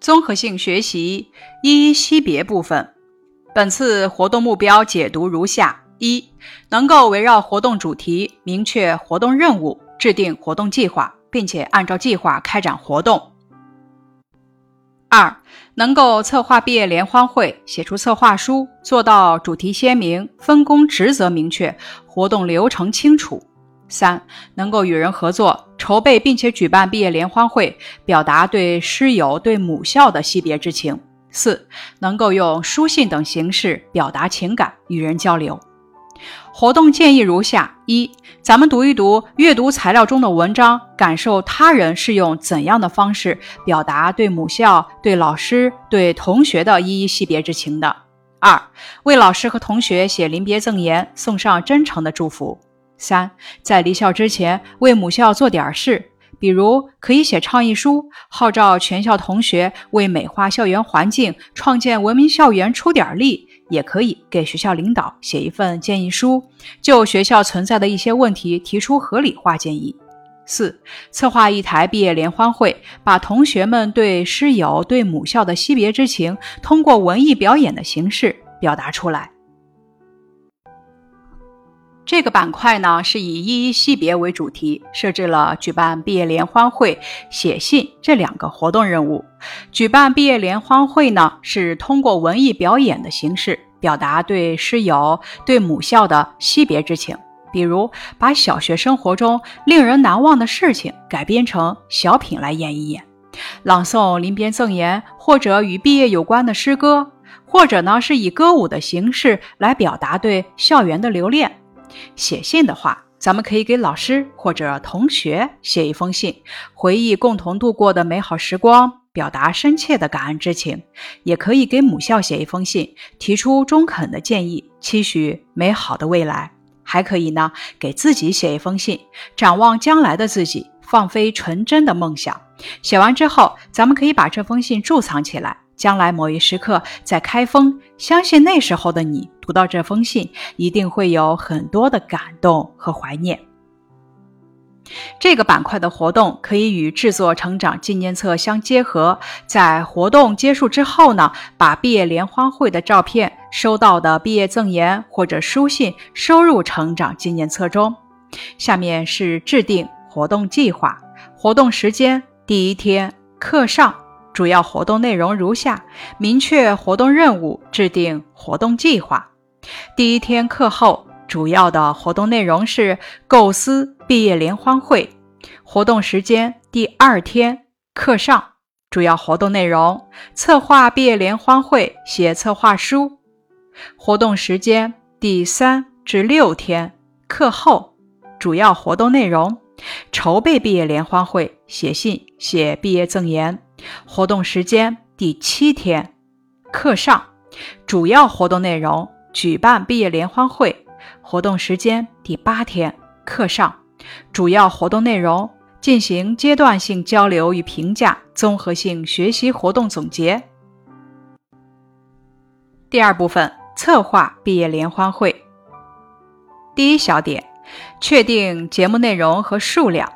综合性学习一一析别部分。本次活动目标解读如下：一、能够围绕活动主题明确活动任务，制定活动计划，并且按照计划开展活动；二、能够策划毕业联欢会，写出策划书，做到主题鲜明、分工职责明确、活动流程清楚。三、能够与人合作，筹备并且举办毕业联欢会，表达对师友、对母校的惜别之情。四、能够用书信等形式表达情感，与人交流。活动建议如下：一、咱们读一读阅读材料中的文章，感受他人是用怎样的方式表达对母校、对老师、对同学的依依惜别之情的。二、为老师和同学写临别赠言，送上真诚的祝福。三，在离校之前为母校做点事，比如可以写倡议书，号召全校同学为美化校园环境、创建文明校园出点力；也可以给学校领导写一份建议书，就学校存在的一些问题提出合理化建议。四，策划一台毕业联欢会，把同学们对师友、对母校的惜别之情，通过文艺表演的形式表达出来。这个板块呢是以依依惜别为主题，设置了举办毕业联欢会、写信这两个活动任务。举办毕业联欢会呢，是通过文艺表演的形式表达对师友、对母校的惜别之情。比如，把小学生活中令人难忘的事情改编成小品来演一演，朗诵临别赠言，或者与毕业有关的诗歌，或者呢是以歌舞的形式来表达对校园的留恋。写信的话，咱们可以给老师或者同学写一封信，回忆共同度过的美好时光，表达深切的感恩之情；也可以给母校写一封信，提出中肯的建议，期许美好的未来。还可以呢，给自己写一封信，展望将来的自己，放飞纯真的梦想。写完之后，咱们可以把这封信贮藏起来。将来某一时刻再开封，相信那时候的你读到这封信，一定会有很多的感动和怀念。这个板块的活动可以与制作成长纪念册相结合，在活动结束之后呢，把毕业联欢会的照片、收到的毕业赠言或者书信收入成长纪念册中。下面是制定活动计划，活动时间：第一天课上。主要活动内容如下：明确活动任务，制定活动计划。第一天课后，主要的活动内容是构思毕业联欢会。活动时间：第二天课上，主要活动内容策划毕业联欢会，写策划书。活动时间：第三至六天课后，主要活动内容筹备毕业联欢会，写信，写毕业赠言。活动时间第七天，课上主要活动内容举办毕业联欢会。活动时间第八天，课上主要活动内容进行阶段性交流与评价，综合性学习活动总结。第二部分策划毕业联欢会。第一小点，确定节目内容和数量。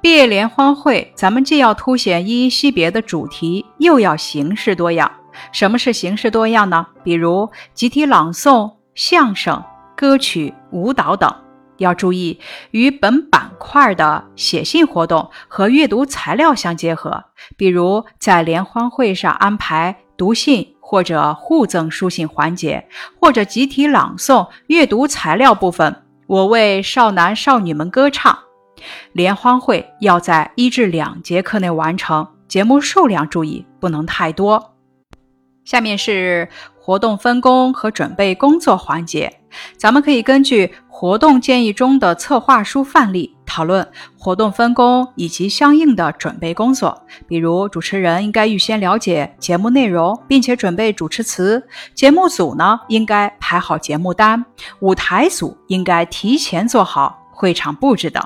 毕业联欢会，咱们既要凸显依依惜别的主题，又要形式多样。什么是形式多样呢？比如集体朗诵、相声、歌曲、舞蹈等。要注意与本板块的写信活动和阅读材料相结合，比如在联欢会上安排读信或者互赠书信环节，或者集体朗诵阅读材料部分。我为少男少女们歌唱。联欢会要在一至两节课内完成，节目数量注意不能太多。下面是活动分工和准备工作环节，咱们可以根据活动建议中的策划书范例讨论活动分工以及相应的准备工作。比如，主持人应该预先了解节目内容，并且准备主持词；节目组呢，应该排好节目单；舞台组应该提前做好会场布置等。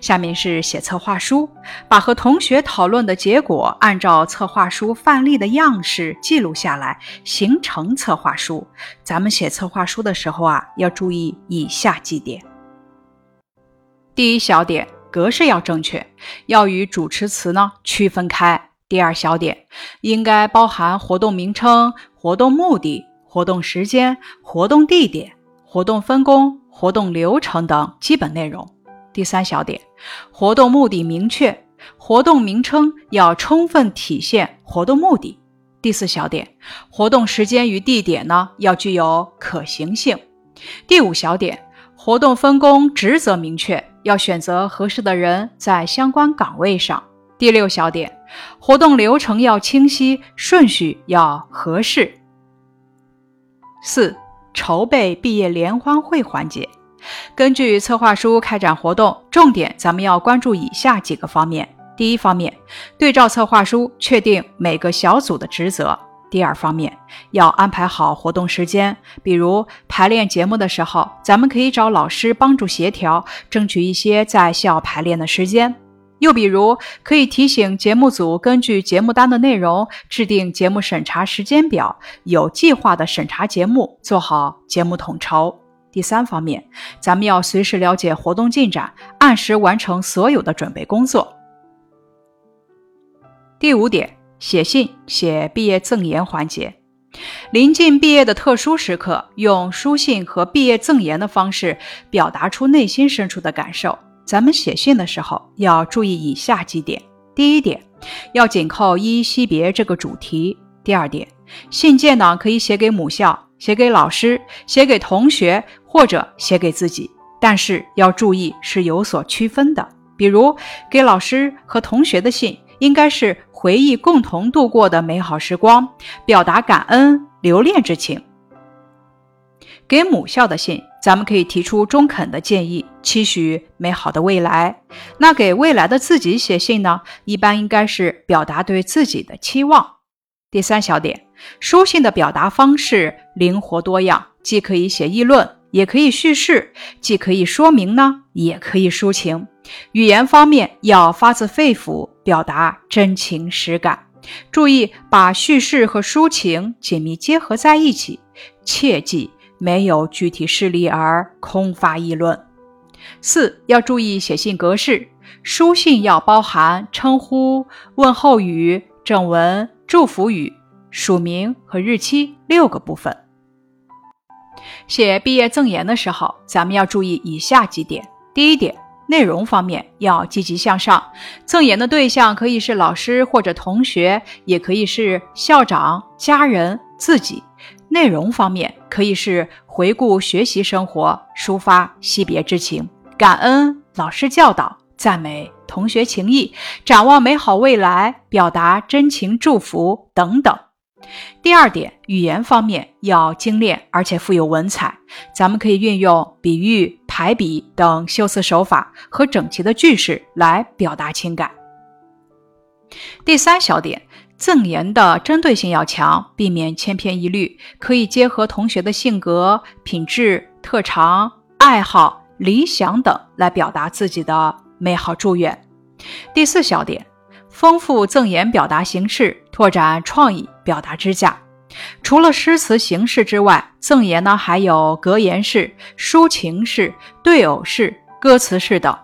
下面是写策划书，把和同学讨论的结果按照策划书范例的样式记录下来，形成策划书。咱们写策划书的时候啊，要注意以下几点。第一小点，格式要正确，要与主持词呢区分开。第二小点应该包含活动名称、活动目的、活动时间、活动地点、活动分工、活动流程等基本内容。第三小点，活动目的明确，活动名称要充分体现活动目的。第四小点，活动时间与地点呢要具有可行性。第五小点，活动分工职责明确，要选择合适的人在相关岗位上。第六小点，活动流程要清晰，顺序要合适。四、筹备毕业联欢会环节，根据策划书开展活动，重点咱们要关注以下几个方面：第一方面，对照策划书，确定每个小组的职责；第二方面，要安排好活动时间，比如排练节目的时候，咱们可以找老师帮助协调，争取一些在校排练的时间。又比如，可以提醒节目组根据节目单的内容制定节目审查时间表，有计划的审查节目，做好节目统筹。第三方面，咱们要随时了解活动进展，按时完成所有的准备工作。第五点，写信写毕业赠言环节，临近毕业的特殊时刻，用书信和毕业赠言的方式表达出内心深处的感受。咱们写信的时候要注意以下几点：第一点，要紧扣依依惜别这个主题；第二点，信件呢可以写给母校、写给老师、写给同学或者写给自己，但是要注意是有所区分的。比如给老师和同学的信，应该是回忆共同度过的美好时光，表达感恩留恋之情；给母校的信。咱们可以提出中肯的建议，期许美好的未来。那给未来的自己写信呢？一般应该是表达对自己的期望。第三小点，书信的表达方式灵活多样，既可以写议论，也可以叙事；既可以说明呢，也可以抒情。语言方面要发自肺腑，表达真情实感。注意把叙事和抒情紧密结合在一起，切记。没有具体事例而空发议论。四要注意写信格式，书信要包含称呼、问候语、正文、祝福语、署名和日期六个部分。写毕业赠言的时候，咱们要注意以下几点：第一点，内容方面要积极向上，赠言的对象可以是老师或者同学，也可以是校长、家人、自己。内容方面可以是回顾学习生活、抒发惜别之情、感恩老师教导、赞美同学情谊、展望美好未来、表达真情祝福等等。第二点，语言方面要精炼而且富有文采，咱们可以运用比喻、排比等修辞手法和整齐的句式来表达情感。第三小点。赠言的针对性要强，避免千篇一律，可以结合同学的性格、品质、特长、爱好、理想等来表达自己的美好祝愿。第四小点，丰富赠言表达形式，拓展创意表达支架。除了诗词形式之外，赠言呢还有格言式、抒情式、对偶式、歌词式等。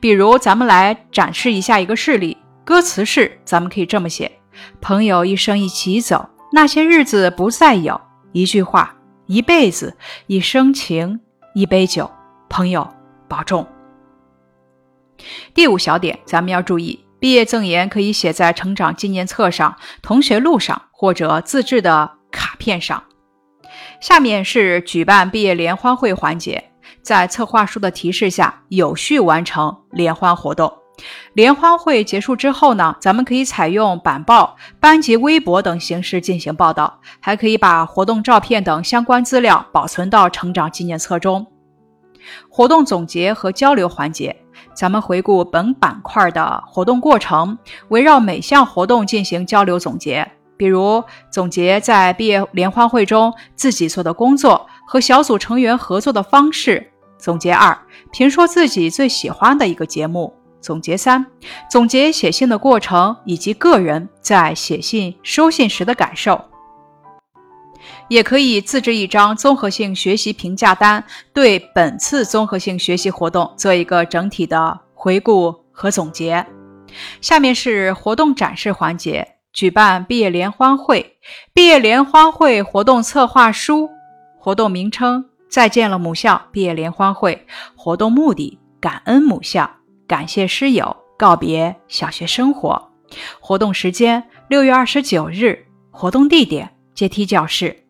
比如，咱们来展示一下一个事例。歌词式，咱们可以这么写。朋友一生一起走，那些日子不再有。一句话，一辈子，一生情，一杯酒。朋友，保重。第五小点，咱们要注意，毕业赠言可以写在成长纪念册上、同学录上或者自制的卡片上。下面是举办毕业联欢会环节，在策划书的提示下，有序完成联欢活动。联欢会结束之后呢，咱们可以采用板报、班级微博等形式进行报道，还可以把活动照片等相关资料保存到成长纪念册中。活动总结和交流环节，咱们回顾本板块的活动过程，围绕每项活动进行交流总结，比如总结在毕业联欢会中自己做的工作和小组成员合作的方式。总结二，评说自己最喜欢的一个节目。总结三，总结写信的过程以及个人在写信、收信时的感受，也可以自制一张综合性学习评价单，对本次综合性学习活动做一个整体的回顾和总结。下面是活动展示环节：举办毕业联欢会，毕业联欢会活动策划书，活动名称：再见了母校毕业联欢会，活动目的：感恩母校，感谢师友，告别小学生活。活动时间：六月二十九日，活动地点：阶梯教室。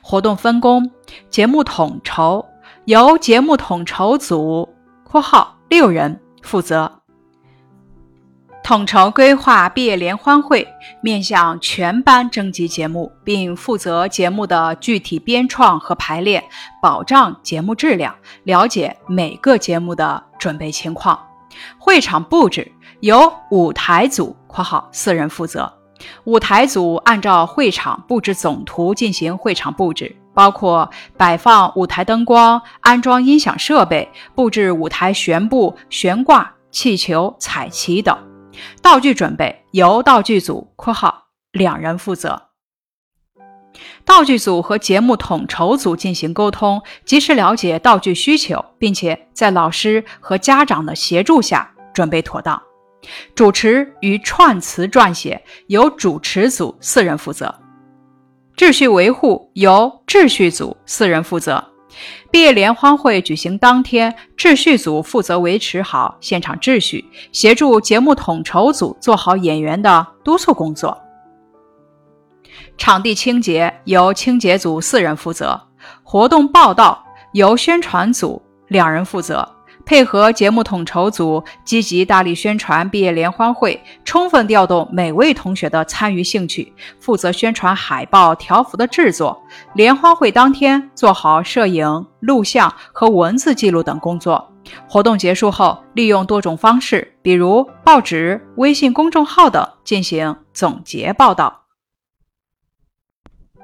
活动分工：节目统筹由节目统筹组（括号六人）负责。统筹规划毕业联欢会，面向全班征集节目，并负责节目的具体编创和排练，保障节目质量。了解每个节目的准备情况。会场布置由舞台组（括号四人）负责。舞台组按照会场布置总图进行会场布置，包括摆放舞台灯光、安装音响设备、布置舞台悬布、悬挂气球、彩旗等。道具准备由道具组（括号两人）负责。道具组和节目统筹组进行沟通，及时了解道具需求，并且在老师和家长的协助下准备妥当。主持与串词撰写由主持组四人负责。秩序维护由秩序组四人负责。毕业联欢会举行当天，秩序组负责维持好现场秩序，协助节目统筹组做好演员的督促工作。场地清洁由清洁组四人负责。活动报道由宣传组两人负责。配合节目统筹组，积极大力宣传毕业联欢会，充分调动每位同学的参与兴趣，负责宣传海报、条幅的制作。联欢会当天做好摄影、录像和文字记录等工作。活动结束后，利用多种方式，比如报纸、微信公众号等进行总结报道。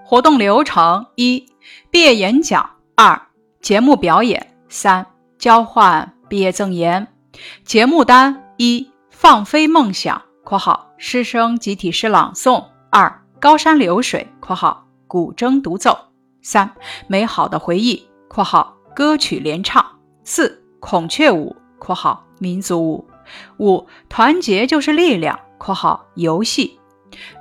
活动流程：一、毕业演讲；二、节目表演；三。交换毕业赠言，节目单一放飞梦想（括号师生集体诗朗诵）二高山流水（括号古筝独奏）三美好的回忆（括号歌曲联唱）四孔雀舞（括号民族舞）五团结就是力量（括号游戏）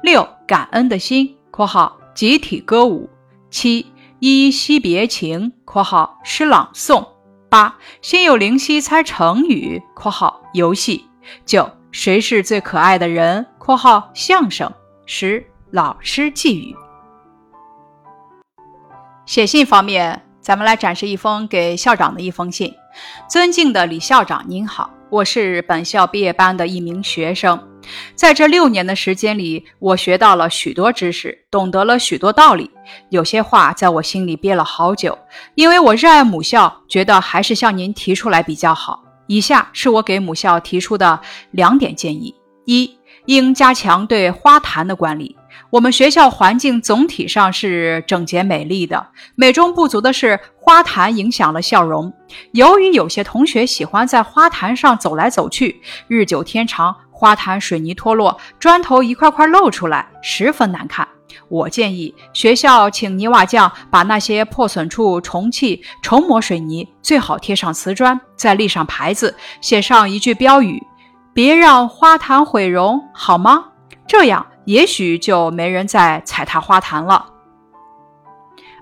六感恩的心（括号集体歌舞）七依依惜别情（括号诗朗诵）。八，心有灵犀猜成语（括号游戏）。九，谁是最可爱的人（括号相声）。十，老师寄语。写信方面，咱们来展示一封给校长的一封信。尊敬的李校长，您好。我是本校毕业班的一名学生，在这六年的时间里，我学到了许多知识，懂得了许多道理。有些话在我心里憋了好久，因为我热爱母校，觉得还是向您提出来比较好。以下是我给母校提出的两点建议：一，应加强对花坛的管理。我们学校环境总体上是整洁美丽的，美中不足的是花坛影响了笑容。由于有些同学喜欢在花坛上走来走去，日久天长，花坛水泥脱落，砖头一块块露出来，十分难看。我建议学校请泥瓦匠把那些破损处重砌，重抹水泥，最好贴上瓷砖，再立上牌子，写上一句标语：“别让花坛毁容”，好吗？这样。也许就没人再踩踏花坛了。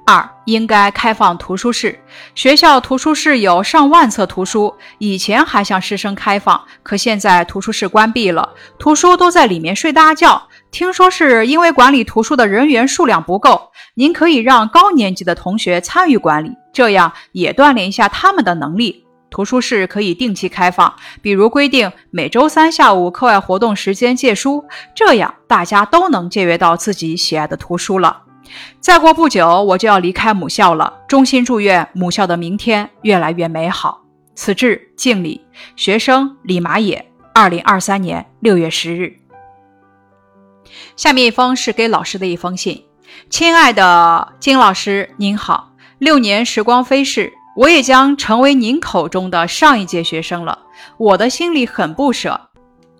二，应该开放图书室。学校图书室有上万册图书，以前还向师生开放，可现在图书室关闭了，图书都在里面睡大觉。听说是因为管理图书的人员数量不够。您可以让高年级的同学参与管理，这样也锻炼一下他们的能力。图书室可以定期开放，比如规定每周三下午课外活动时间借书，这样大家都能借阅到自己喜爱的图书了。再过不久，我就要离开母校了，衷心祝愿母校的明天越来越美好。此致敬礼，学生李马野，二零二三年六月十日。下面一封是给老师的一封信，亲爱的金老师，您好，六年时光飞逝。我也将成为您口中的上一届学生了，我的心里很不舍。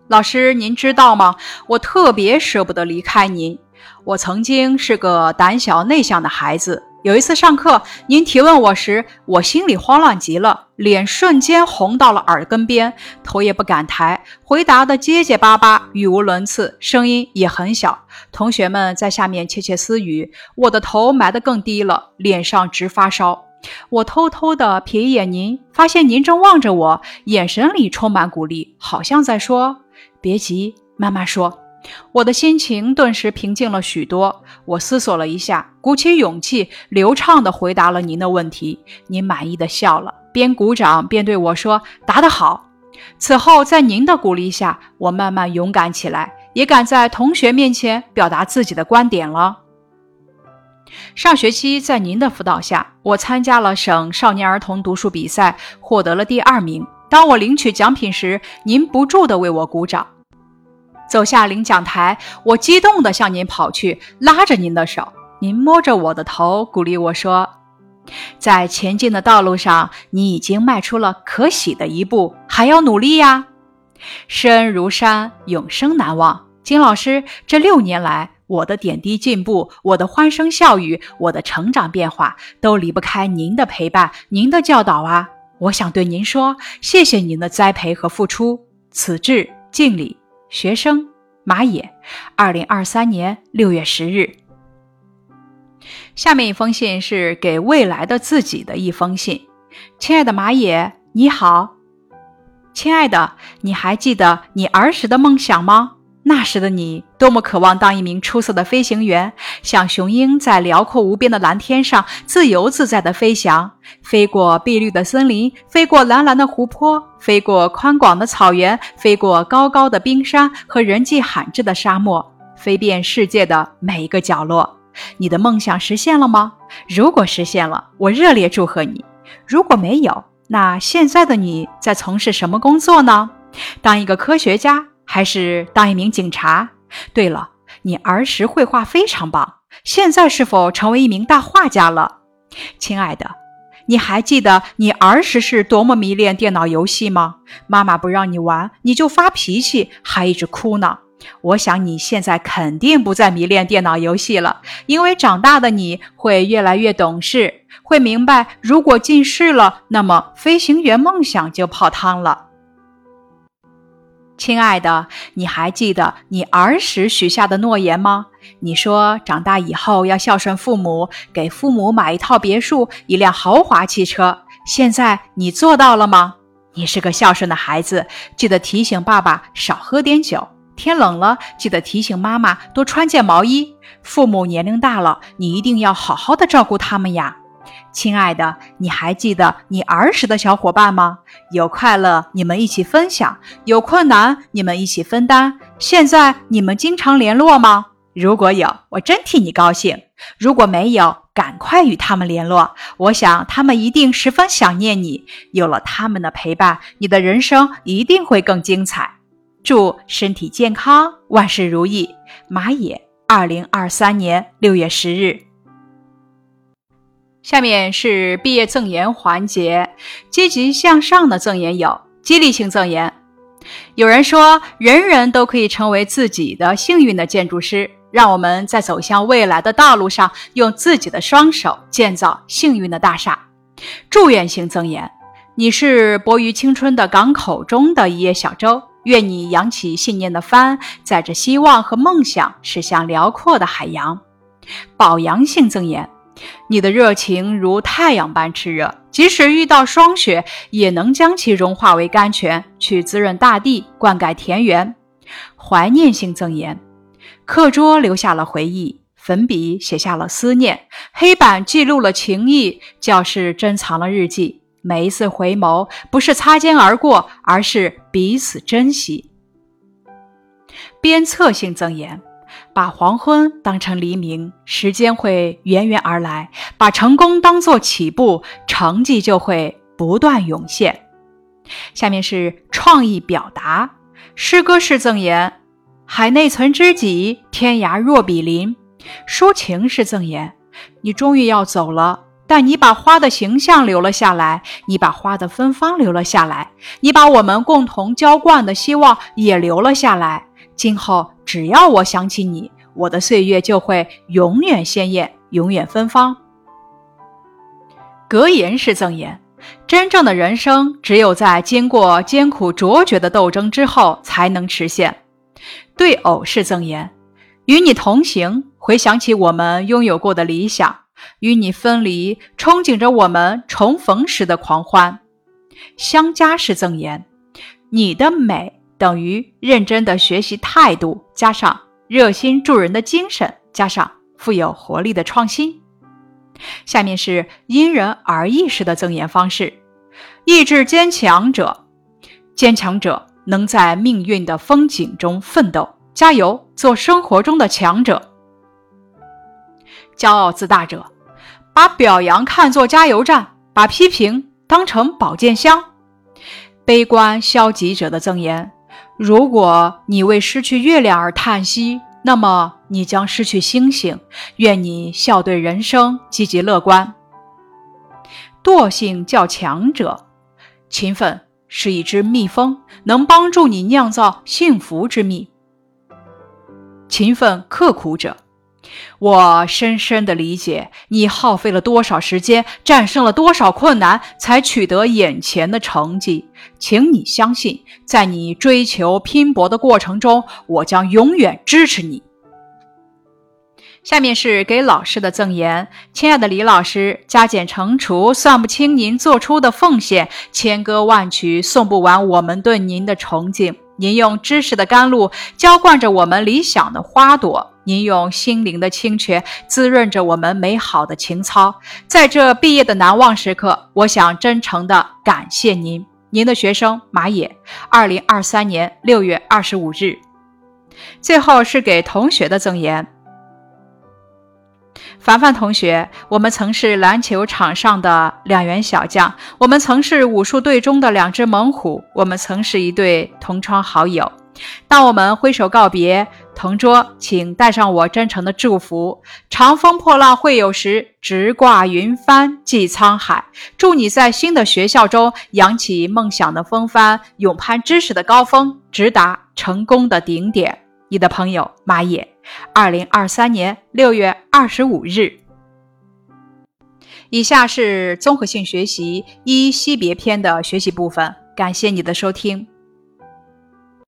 老师，您知道吗？我特别舍不得离开您。我曾经是个胆小内向的孩子，有一次上课，您提问我时，我心里慌乱极了，脸瞬间红到了耳根边，头也不敢抬，回答的结结巴巴，语无伦次，声音也很小。同学们在下面窃窃私语，我的头埋得更低了，脸上直发烧。我偷偷地瞥一眼您，发现您正望着我，眼神里充满鼓励，好像在说：“别急，慢慢说。”我的心情顿时平静了许多。我思索了一下，鼓起勇气，流畅地回答了您的问题。您满意的笑了，边鼓掌边对我说：“答得好。”此后，在您的鼓励下，我慢慢勇敢起来，也敢在同学面前表达自己的观点了。上学期，在您的辅导下，我参加了省少年儿童读书比赛，获得了第二名。当我领取奖品时，您不住地为我鼓掌。走下领奖台，我激动地向您跑去，拉着您的手。您摸着我的头，鼓励我说：“在前进的道路上，你已经迈出了可喜的一步，还要努力呀！师恩如山，永生难忘。”金老师，这六年来，我的点滴进步，我的欢声笑语，我的成长变化，都离不开您的陪伴，您的教导啊！我想对您说，谢谢您的栽培和付出。此致敬礼。学生马野，二零二三年六月十日。下面一封信是给未来的自己的一封信。亲爱的马野，你好。亲爱的，你还记得你儿时的梦想吗？那时的你多么渴望当一名出色的飞行员，像雄鹰在辽阔无边的蓝天上自由自在地飞翔，飞过碧绿的森林，飞过蓝蓝的湖泊，飞过宽广的草原，飞过高高的冰山和人迹罕至的沙漠，飞遍世界的每一个角落。你的梦想实现了吗？如果实现了，我热烈祝贺你；如果没有，那现在的你在从事什么工作呢？当一个科学家？还是当一名警察。对了，你儿时绘画非常棒，现在是否成为一名大画家了？亲爱的，你还记得你儿时是多么迷恋电脑游戏吗？妈妈不让你玩，你就发脾气，还一直哭呢。我想你现在肯定不再迷恋电脑游戏了，因为长大的你会越来越懂事，会明白，如果近视了，那么飞行员梦想就泡汤了。亲爱的，你还记得你儿时许下的诺言吗？你说长大以后要孝顺父母，给父母买一套别墅、一辆豪华汽车。现在你做到了吗？你是个孝顺的孩子，记得提醒爸爸少喝点酒。天冷了，记得提醒妈妈多穿件毛衣。父母年龄大了，你一定要好好的照顾他们呀。亲爱的，你还记得你儿时的小伙伴吗？有快乐，你们一起分享；有困难，你们一起分担。现在你们经常联络吗？如果有，我真替你高兴；如果没有，赶快与他们联络。我想他们一定十分想念你。有了他们的陪伴，你的人生一定会更精彩。祝身体健康，万事如意。马野，二零二三年六月十日。下面是毕业赠言环节，积极向上的赠言有激励性赠言。有人说，人人都可以成为自己的幸运的建筑师，让我们在走向未来的道路上，用自己的双手建造幸运的大厦。祝愿性赠言：你是泊于青春的港口中的一叶小舟，愿你扬起信念的帆，载着希望和梦想驶向辽阔的海洋。保阳性赠言。你的热情如太阳般炽热，即使遇到霜雪，也能将其融化为甘泉，去滋润大地，灌溉田园。怀念性赠言：课桌留下了回忆，粉笔写下了思念，黑板记录了情谊，教室珍藏了日记。每一次回眸，不是擦肩而过，而是彼此珍惜。鞭策性赠言。把黄昏当成黎明，时间会源源而来；把成功当作起步，成绩就会不断涌现。下面是创意表达诗歌式赠言：海内存知己，天涯若比邻。抒情式赠言：你终于要走了，但你把花的形象留了下来，你把花的芬芳留了下来，你把我们共同浇灌的希望也留了下来。今后只要我想起你，我的岁月就会永远鲜艳，永远芬芳。格言式赠言。真正的人生，只有在经过艰苦卓绝的斗争之后，才能实现。对偶式赠言：与你同行，回想起我们拥有过的理想；与你分离，憧憬着我们重逢时的狂欢。相加式赠言：你的美等于认真的学习态度，加上热心助人的精神，加上富有活力的创新。下面是因人而异式的赠言方式：意志坚强者，坚强者能在命运的风景中奋斗，加油，做生活中的强者；骄傲自大者，把表扬看作加油站，把批评当成宝剑箱；悲观消极者的赠言：如果你为失去月亮而叹息。那么你将失去星星。愿你笑对人生，积极乐观。惰性较强者，勤奋是一只蜜蜂，能帮助你酿造幸福之蜜。勤奋刻苦者，我深深的理解你耗费了多少时间，战胜了多少困难，才取得眼前的成绩。请你相信，在你追求拼搏的过程中，我将永远支持你。下面是给老师的赠言：亲爱的李老师，加减乘除算不清您做出的奉献，千歌万曲送不完我们对您的崇敬。您用知识的甘露浇灌着我们理想的花朵，您用心灵的清泉滋润着我们美好的情操。在这毕业的难忘时刻，我想真诚的感谢您。您的学生马野，二零二三年六月二十五日。最后是给同学的赠言。凡凡同学，我们曾是篮球场上的两员小将，我们曾是武术队中的两只猛虎，我们曾是一对同窗好友。当我们挥手告别，同桌，请带上我真诚的祝福。长风破浪会有时，直挂云帆济沧海。祝你在新的学校中扬起梦想的风帆，勇攀知识的高峰，直达成功的顶点。你的朋友马野。二零二三年六月二十五日。以下是综合性学习一惜别篇的学习部分，感谢你的收听。